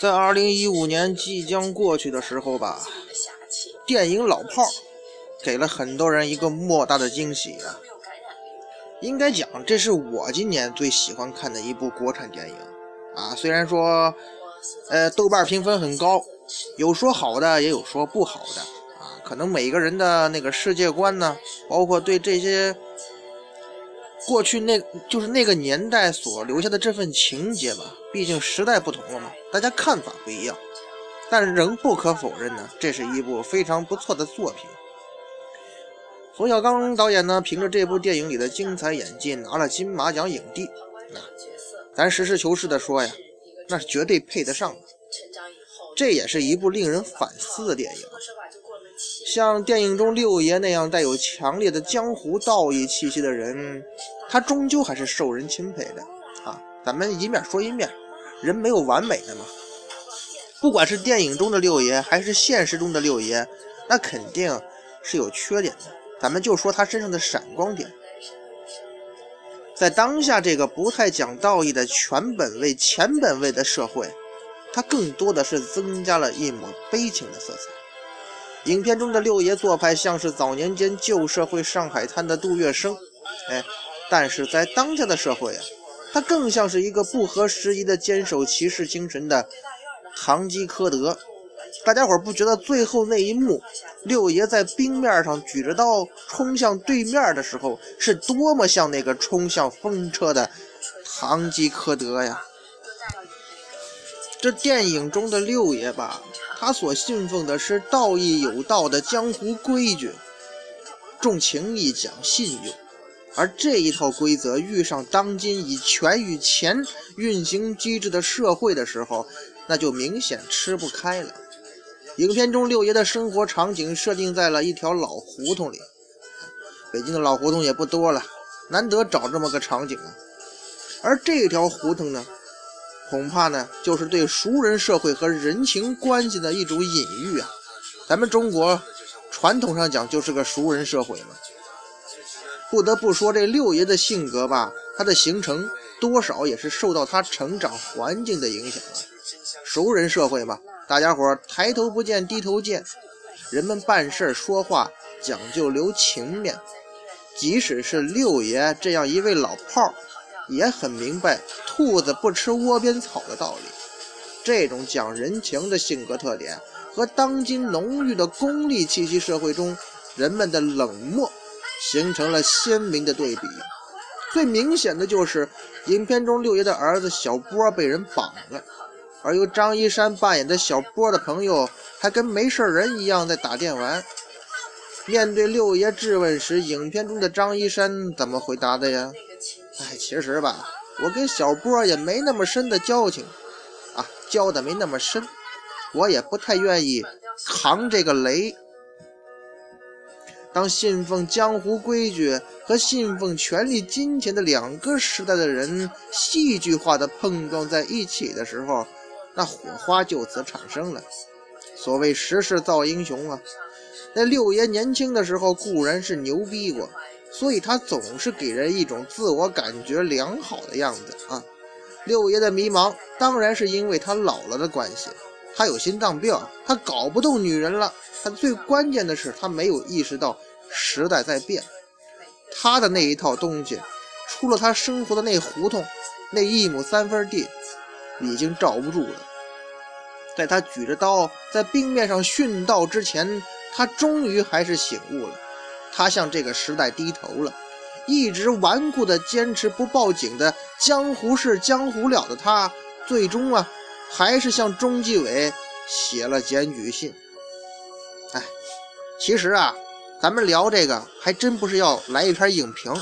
在二零一五年即将过去的时候吧，电影《老炮儿》给了很多人一个莫大的惊喜啊！应该讲，这是我今年最喜欢看的一部国产电影啊。虽然说，呃，豆瓣评分很高，有说好的，也有说不好的啊。可能每个人的那个世界观呢，包括对这些。过去那就是那个年代所留下的这份情节吧，毕竟时代不同了嘛，大家看法不一样，但仍不可否认呢，这是一部非常不错的作品。冯小刚导演呢，凭着这部电影里的精彩演技拿了金马奖影帝，那咱实事求是的说呀，那是绝对配得上的。这也是一部令人反思的电影。像电影中六爷那样带有强烈的江湖道义气息的人。他终究还是受人钦佩的啊！咱们一面说一面，人没有完美的嘛。不管是电影中的六爷，还是现实中的六爷，那肯定是有缺点的。咱们就说他身上的闪光点，在当下这个不太讲道义的全本位、前本位的社会，他更多的是增加了一抹悲情的色彩。影片中的六爷做派像是早年间旧社会上海滩的杜月笙，哎。但是在当下的社会啊，他更像是一个不合时宜的坚守骑士精神的堂吉诃德。大家伙不觉得最后那一幕，六爷在冰面上举着刀冲向对面的时候，是多么像那个冲向风车的堂吉诃德呀？这电影中的六爷吧，他所信奉的是道义有道的江湖规矩，重情义，讲信用。而这一套规则遇上当今以权与钱运行机制的社会的时候，那就明显吃不开了。影片中六爷的生活场景设定在了一条老胡同里，北京的老胡同也不多了，难得找这么个场景啊。而这条胡同呢，恐怕呢就是对熟人社会和人情关系的一种隐喻啊。咱们中国传统上讲就是个熟人社会嘛。不得不说，这六爷的性格吧，他的形成多少也是受到他成长环境的影响啊。熟人社会嘛，大家伙抬头不见低头见，人们办事说话讲究留情面。即使是六爷这样一位老炮儿，也很明白兔子不吃窝边草的道理。这种讲人情的性格特点，和当今浓郁的功利气息社会中人们的冷漠。形成了鲜明的对比，最明显的就是影片中六爷的儿子小波被人绑了，而由张一山扮演的小波的朋友还跟没事人一样在打电玩。面对六爷质问时，影片中的张一山怎么回答的呀？哎，其实吧，我跟小波也没那么深的交情，啊，交的没那么深，我也不太愿意扛这个雷。当信奉江湖规矩和信奉权力金钱的两个时代的人戏剧化的碰撞在一起的时候，那火花就此产生了。所谓时势造英雄啊，那六爷年轻的时候固然是牛逼过，所以他总是给人一种自我感觉良好的样子啊。六爷的迷茫当然是因为他老了的关系，他有心脏病，他搞不动女人了。他最关键的是，他没有意识到时代在变，他的那一套东西，出了他生活的那胡同，那一亩三分地，已经罩不住了。在他举着刀在冰面上殉道之前，他终于还是醒悟了，他向这个时代低头了。一直顽固的坚持不报警的江湖事江湖了的他，最终啊，还是向中纪委写了检举信。哎，其实啊，咱们聊这个还真不是要来一篇影评。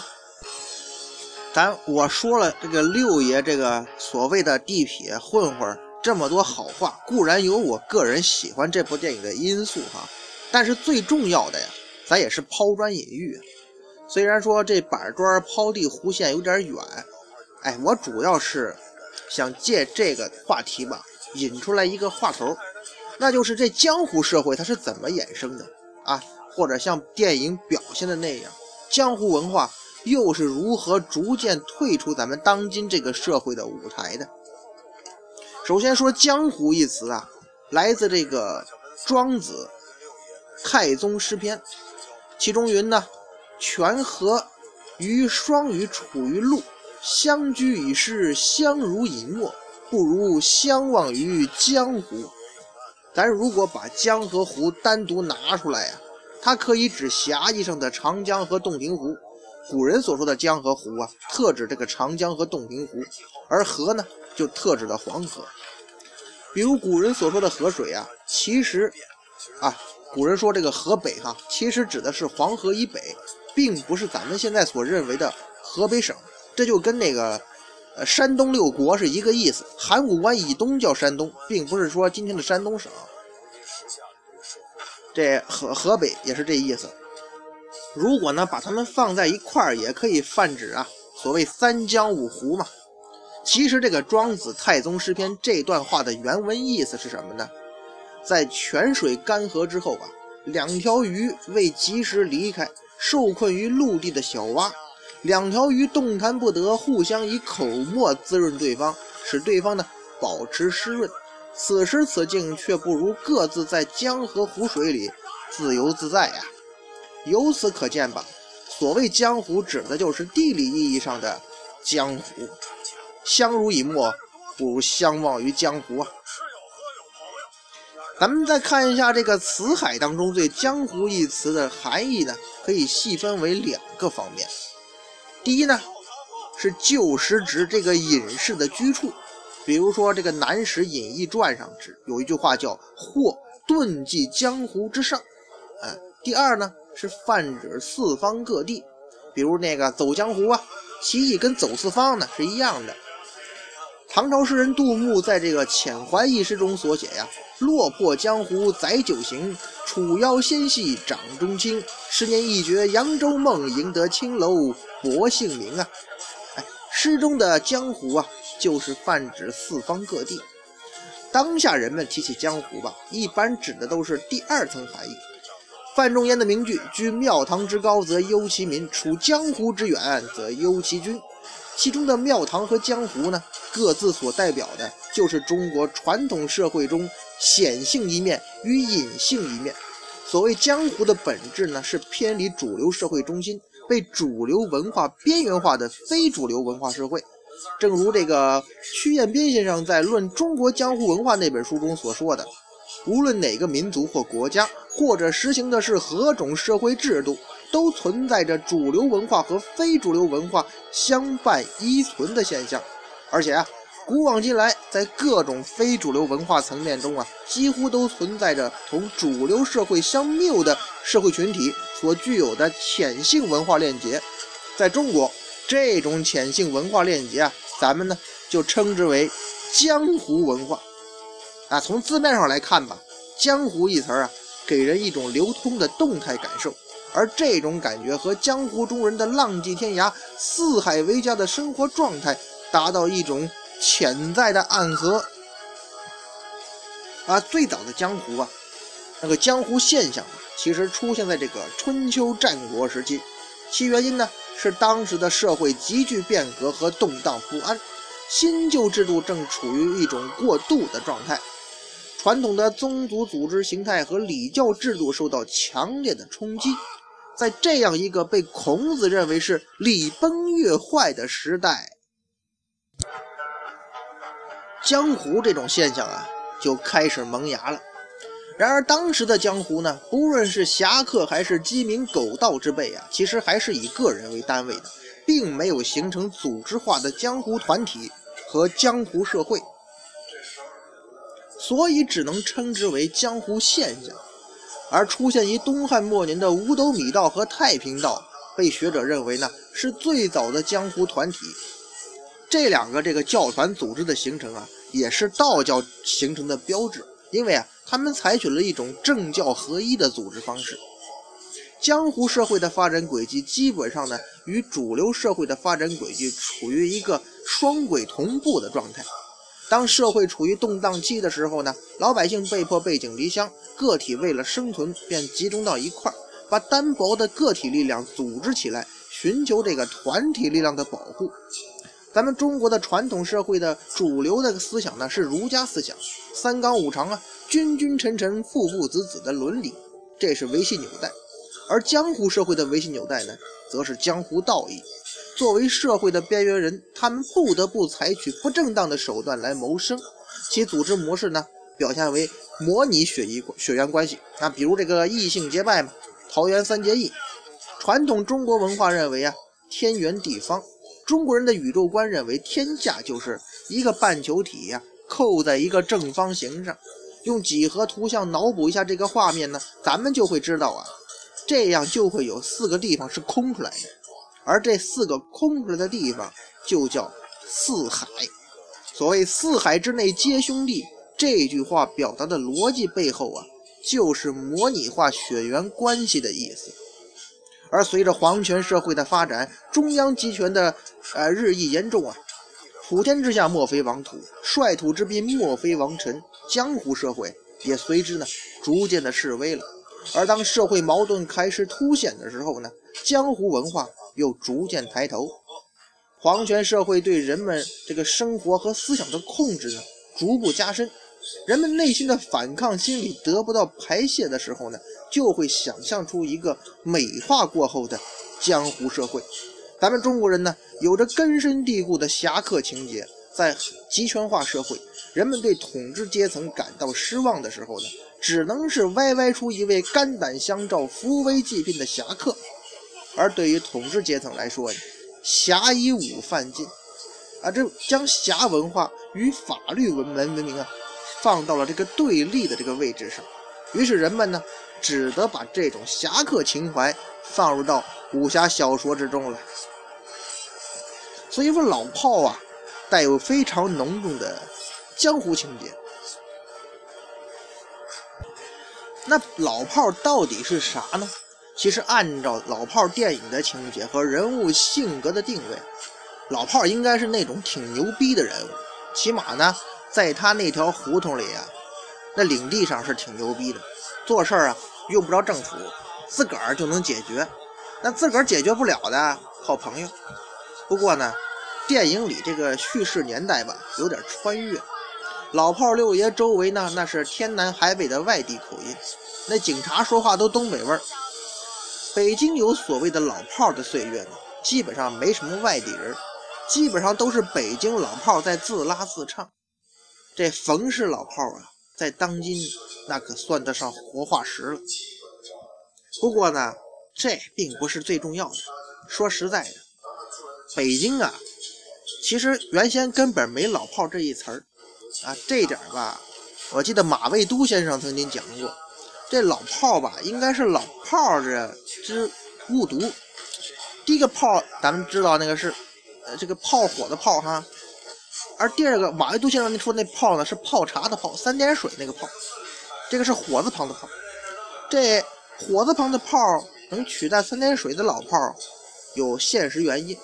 咱我说了，这个六爷这个所谓的地痞混混这么多好话，固然有我个人喜欢这部电影的因素哈，但是最重要的呀，咱也是抛砖引玉。虽然说这板砖抛地弧线有点远，哎，我主要是想借这个话题吧，引出来一个话头。那就是这江湖社会它是怎么衍生的啊？或者像电影表现的那样，江湖文化又是如何逐渐退出咱们当今这个社会的舞台的？首先说“江湖”一词啊，来自这个庄子《太宗诗篇》，其中云呢：“泉河于双鱼处于陆，相居以诗，相濡以沫，不如相忘于江湖。”咱如果把江和湖单独拿出来呀，它可以指狭义上的长江和洞庭湖。古人所说的江和湖啊，特指这个长江和洞庭湖，而河呢，就特指的黄河。比如古人所说的河水啊，其实啊，古人说这个河北哈，其实指的是黄河以北，并不是咱们现在所认为的河北省。这就跟那个呃山东六国是一个意思，函谷关以东叫山东，并不是说今天的山东省。这河河北也是这意思。如果呢把它们放在一块儿，也可以泛指啊，所谓三江五湖嘛。其实这个《庄子·太宗诗篇》这段话的原文意思是什么呢？在泉水干涸之后啊，两条鱼为及时离开受困于陆地的小蛙，两条鱼动弹不得，互相以口沫滋润对方，使对方呢保持湿润。此时此境却不如各自在江河湖水里自由自在呀。由此可见吧，所谓江湖指的就是地理意义上的江湖。相濡以沫，不如相忘于江湖啊！咱们再看一下这个词海当中对“江湖”一词的含义呢，可以细分为两个方面。第一呢，是旧时指这个隐士的居处，比如说这个《南史隐逸传》上指有一句话叫“或遁迹江湖之上”。嗯，第二呢，是泛指四方各地，比如那个走江湖啊，其意跟走四方呢是一样的。唐朝诗人杜牧在这个《遣怀》一诗中所写呀：“落魄江湖载酒行，楚腰纤细掌中轻。十年一觉扬州梦，赢得青楼薄幸名啊！”，诗中的江湖啊，就是泛指四方各地。当下人们提起江湖吧，一般指的都是第二层含义。范仲淹的名句：“居庙堂之高则忧其民，处江湖之远则忧其君。”其中的庙堂和江湖呢，各自所代表的就是中国传统社会中显性一面与隐性一面。所谓江湖的本质呢，是偏离主流社会中心、被主流文化边缘化的非主流文化社会。正如这个屈彦斌先生在《论中国江湖文化》那本书中所说的。无论哪个民族或国家，或者实行的是何种社会制度，都存在着主流文化和非主流文化相伴依存的现象。而且啊，古往今来，在各种非主流文化层面中啊，几乎都存在着同主流社会相谬的社会群体所具有的潜性文化链接。在中国，这种潜性文化链接啊，咱们呢就称之为江湖文化。啊，从字面上来看吧，“江湖”一词啊，给人一种流通的动态感受，而这种感觉和江湖中人的浪迹天涯、四海为家的生活状态达到一种潜在的暗合。啊，最早的江湖啊，那个江湖现象啊，其实出现在这个春秋战国时期，其原因呢是当时的社会急剧变革和动荡不安，新旧制度正处于一种过渡的状态。传统的宗族组织形态和礼教制度受到强烈的冲击，在这样一个被孔子认为是礼崩乐坏的时代，江湖这种现象啊就开始萌芽了。然而，当时的江湖呢，不论是侠客还是鸡鸣狗盗之辈啊，其实还是以个人为单位的，并没有形成组织化的江湖团体和江湖社会。所以只能称之为江湖现象，而出现于东汉末年的五斗米道和太平道，被学者认为呢是最早的江湖团体。这两个这个教团组织的形成啊，也是道教形成的标志，因为啊，他们采取了一种政教合一的组织方式。江湖社会的发展轨迹基本上呢，与主流社会的发展轨迹处于一个双轨同步的状态。当社会处于动荡期的时候呢，老百姓被迫背井离乡，个体为了生存便集中到一块儿，把单薄的个体力量组织起来，寻求这个团体力量的保护。咱们中国的传统社会的主流的思想呢是儒家思想，三纲五常啊，君君臣臣，父父子子的伦理，这是维系纽带；而江湖社会的维系纽带呢，则是江湖道义。作为社会的边缘人，他们不得不采取不正当的手段来谋生，其组织模式呢，表现为模拟血缘血缘关系那，比如这个异姓结拜嘛，桃园三结义。传统中国文化认为啊，天圆地方。中国人的宇宙观认为，天下就是一个半球体呀，扣在一个正方形上。用几何图像脑补一下这个画面呢，咱们就会知道啊，这样就会有四个地方是空出来的，而这四个空出来的地方就叫四海。所谓“四海之内皆兄弟”这句话表达的逻辑背后啊，就是模拟化血缘关系的意思。而随着皇权社会的发展，中央集权的呃日益严重啊，普天之下莫非王土，率土之滨莫非王臣，江湖社会也随之呢逐渐的式微了。而当社会矛盾开始凸显的时候呢，江湖文化又逐渐抬头，皇权社会对人们这个生活和思想的控制呢逐步加深。人们内心的反抗心理得不到排泄的时候呢，就会想象出一个美化过后的江湖社会。咱们中国人呢，有着根深蒂固的侠客情节，在集权化社会，人们对统治阶层感到失望的时候呢，只能是歪歪出一位肝胆相照、扶危济贫的侠客。而对于统治阶层来说呢，侠以武犯禁啊，这将侠文化与法律文文文明啊。放到了这个对立的这个位置上，于是人们呢，只得把这种侠客情怀放入到武侠小说之中了。所以说，老炮啊，带有非常浓重的江湖情节。那老炮到底是啥呢？其实按照老炮电影的情节和人物性格的定位，老炮应该是那种挺牛逼的人物，起码呢。在他那条胡同里啊，那领地上是挺牛逼的，做事儿啊用不着政府，自个儿就能解决。那自个儿解决不了的，靠朋友。不过呢，电影里这个叙事年代吧，有点穿越。老炮六爷周围呢，那是天南海北的外地口音，那警察说话都东北味儿。北京有所谓的老炮的岁月呢，基本上没什么外地人，基本上都是北京老炮在自拉自唱。这冯氏老炮啊，在当今那可算得上活化石了。不过呢，这并不是最重要的。说实在的，北京啊，其实原先根本没“老炮”这一词儿啊。这点吧，我记得马未都先生曾经讲过，这老炮吧，应该是老炮的之误读。第一个炮，咱们知道那个是呃这个炮火的炮哈。而第二个马未都先生那说那泡呢是泡茶的泡，三点水那个泡，这个是火字旁的泡。这火字旁的泡能取代三点水的老泡，有现实原因。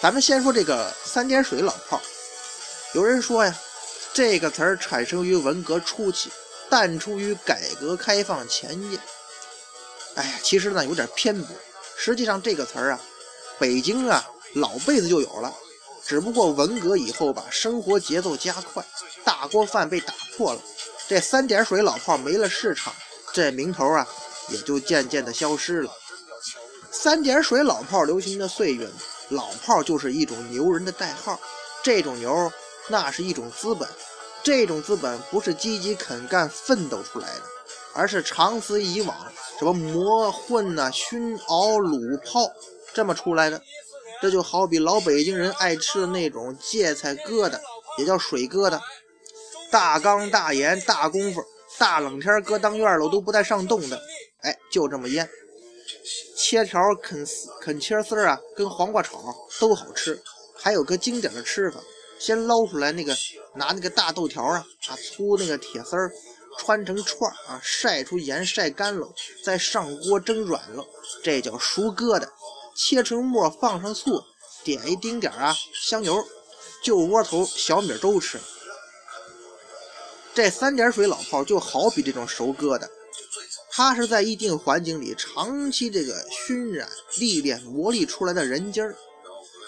咱们先说这个三点水老泡。有人说呀，这个词儿产生于文革初期，淡出于改革开放前夜。哎呀，其实呢有点偏颇。实际上这个词儿啊，北京啊老辈子就有了。只不过文革以后吧，生活节奏加快，大锅饭被打破了，这三点水老炮没了市场，这名头啊也就渐渐的消失了。三点水老炮流行的岁月，老炮就是一种牛人的代号。这种牛，那是一种资本，这种资本不是积极肯干奋斗出来的，而是长此以往，什么磨混呐、熏熬、卤泡这么出来的。这就好比老北京人爱吃的那种芥菜疙瘩，也叫水疙瘩，大缸大盐大功夫，大冷天搁当院了都不带上冻的，哎，就这么腌，切条啃丝啃切丝啊，跟黄瓜炒都好吃。还有个经典的吃法，先捞出来那个，拿那个大豆条啊，啊粗那个铁丝儿穿成串儿啊，晒出盐晒干了，再上锅蒸软了，这叫熟疙瘩。切成末，放上醋，点一丁点啊香油，就窝头小米粥吃。这三点水老炮就好比这种熟疙瘩，他是在一定环境里长期这个熏染、历练、磨砺出来的人精儿。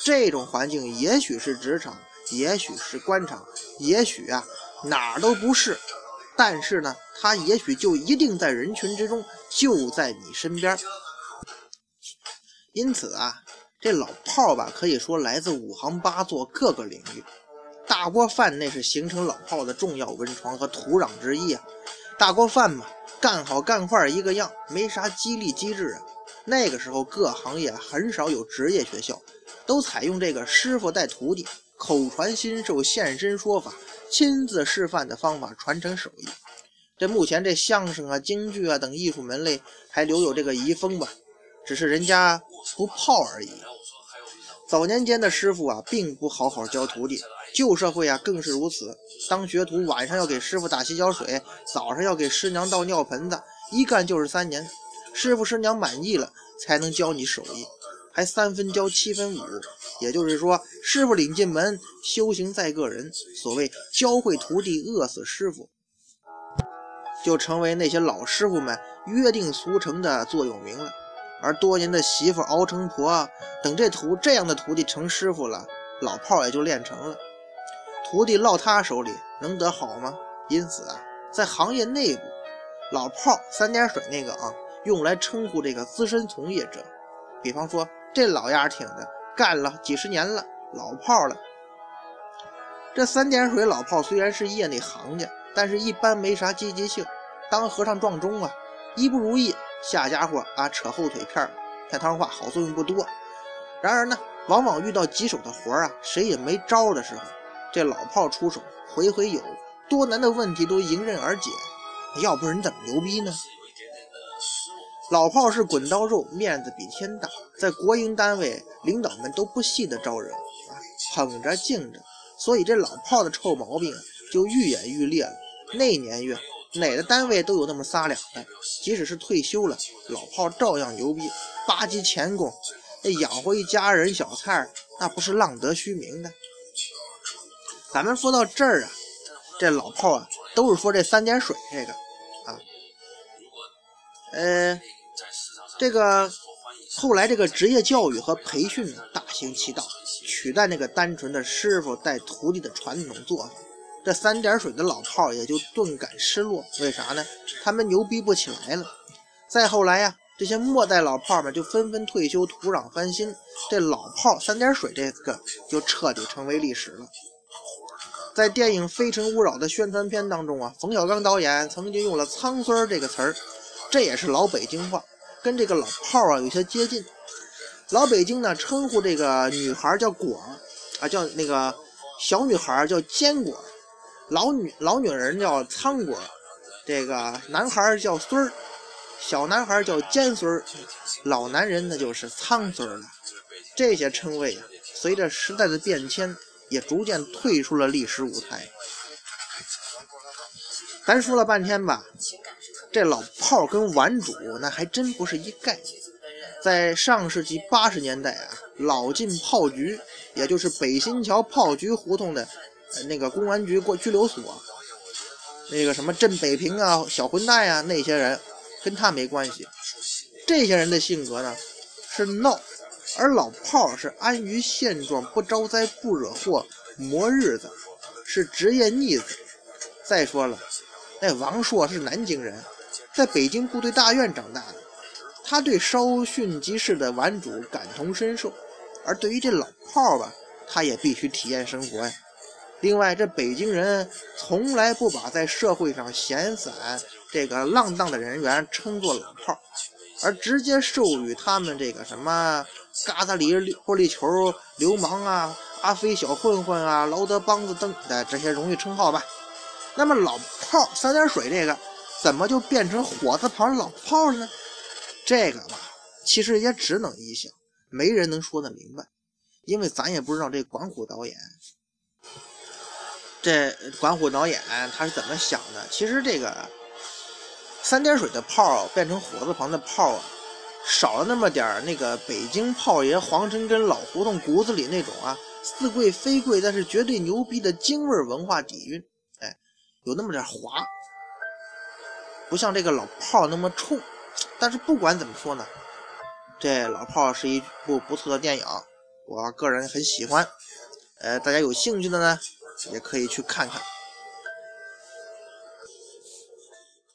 这种环境也许是职场，也许是官场，也许啊哪儿都不是。但是呢，他也许就一定在人群之中，就在你身边。因此啊，这老炮吧，可以说来自五行八作各个领域。大锅饭那是形成老炮的重要温床和土壤之一啊。大锅饭嘛，干好干坏一个样，没啥激励机制啊。那个时候各行业很少有职业学校，都采用这个师傅带徒弟、口传心授、现身说法。亲自示范的方法传承手艺，这目前这相声啊、京剧啊等艺术门类还留有这个遗风吧，只是人家不泡而已。早年间的师傅啊，并不好好教徒弟，旧社会啊更是如此。当学徒晚上要给师傅打洗脚水，早上要给师娘倒尿盆子，一干就是三年。师傅师娘满意了，才能教你手艺。还三分教七分武，也就是说，师傅领进门，修行在个人。所谓教会徒弟，饿死师傅，就成为那些老师傅们约定俗成的座右铭了。而多年的媳妇熬成婆，等这徒这样的徒弟成师傅了，老炮也就练成了。徒弟落他手里，能得好吗？因此啊，在行业内部，老炮三点水那个啊，用来称呼这个资深从业者，比方说。这老丫挺的，干了几十年了，老炮了。这三点水老炮虽然是业内行家，但是一般没啥积极性，当和尚撞钟啊，一不如意下家伙啊扯后腿片儿，太汤话，好作用不多。然而呢，往往遇到棘手的活儿啊，谁也没招的时候，这老炮出手，回回有，多难的问题都迎刃而解。要不然你怎么牛逼呢？老炮是滚刀肉，面子比天大，在国营单位，领导们都不稀得招惹啊，捧着敬着，所以这老炮的臭毛病就愈演愈烈了。那年月，哪个单位都有那么仨俩的，即使是退休了，老炮照样牛逼，八级钳工，那养活一家人小菜，那不是浪得虚名的。咱们说到这儿啊，这老炮啊，都是说这三点水这个啊，呃。这个后来，这个职业教育和培训大行其道，取代那个单纯的师傅带徒弟的传统做法。这三点水的老炮也就顿感失落。为啥呢？他们牛逼不起来了。再后来呀，这些末代老炮们就纷纷退休，土壤翻新，这老炮三点水这个就彻底成为历史了。在电影《非诚勿扰》的宣传片当中啊，冯小刚导演曾经用了“苍孙”这个词儿，这也是老北京话。跟这个老炮啊有些接近，老北京呢称呼这个女孩叫果儿啊，叫那个小女孩叫坚果，老女老女人叫仓果，这个男孩叫孙儿，小男孩叫尖孙儿，老男人那就是苍孙儿了。这些称谓啊，随着时代的变迁，也逐渐退出了历史舞台。咱说了半天吧。这老炮跟顽主那还真不是一概。在上世纪八十年代啊，老晋炮局，也就是北新桥炮局胡同的那个公安局过拘留所，那个什么镇北平啊、小混蛋啊，那些人跟他没关系。这些人的性格呢是闹，而老炮儿是安于现状，不招灾不惹祸，磨日子，是职业逆子。再说了，那王朔是南京人。在北京部队大院长大的，他对稍逊即逝的顽主感同身受，而对于这老炮儿吧，他也必须体验生活呀。另外，这北京人从来不把在社会上闲散、这个浪荡的人员称作老炮，而直接授予他们这个什么嘎达里玻璃球流氓啊、阿飞小混混啊、劳德梆子等的这些荣誉称号吧。那么，老炮三点水这个。怎么就变成火字旁老炮了呢？这个吧，其实也只能臆想，没人能说得明白，因为咱也不知道这管虎导演，这管虎导演他是怎么想的。其实这个三点水的炮变成火字旁的炮啊，少了那么点那个北京炮爷黄尘根老胡同骨子里那种啊似贵非贵，但是绝对牛逼的京味文化底蕴，哎，有那么点滑。不像这个老炮那么冲。但是不管怎么说呢，这老炮是一部不错的电影，我个人很喜欢。呃，大家有兴趣的呢，也可以去看看。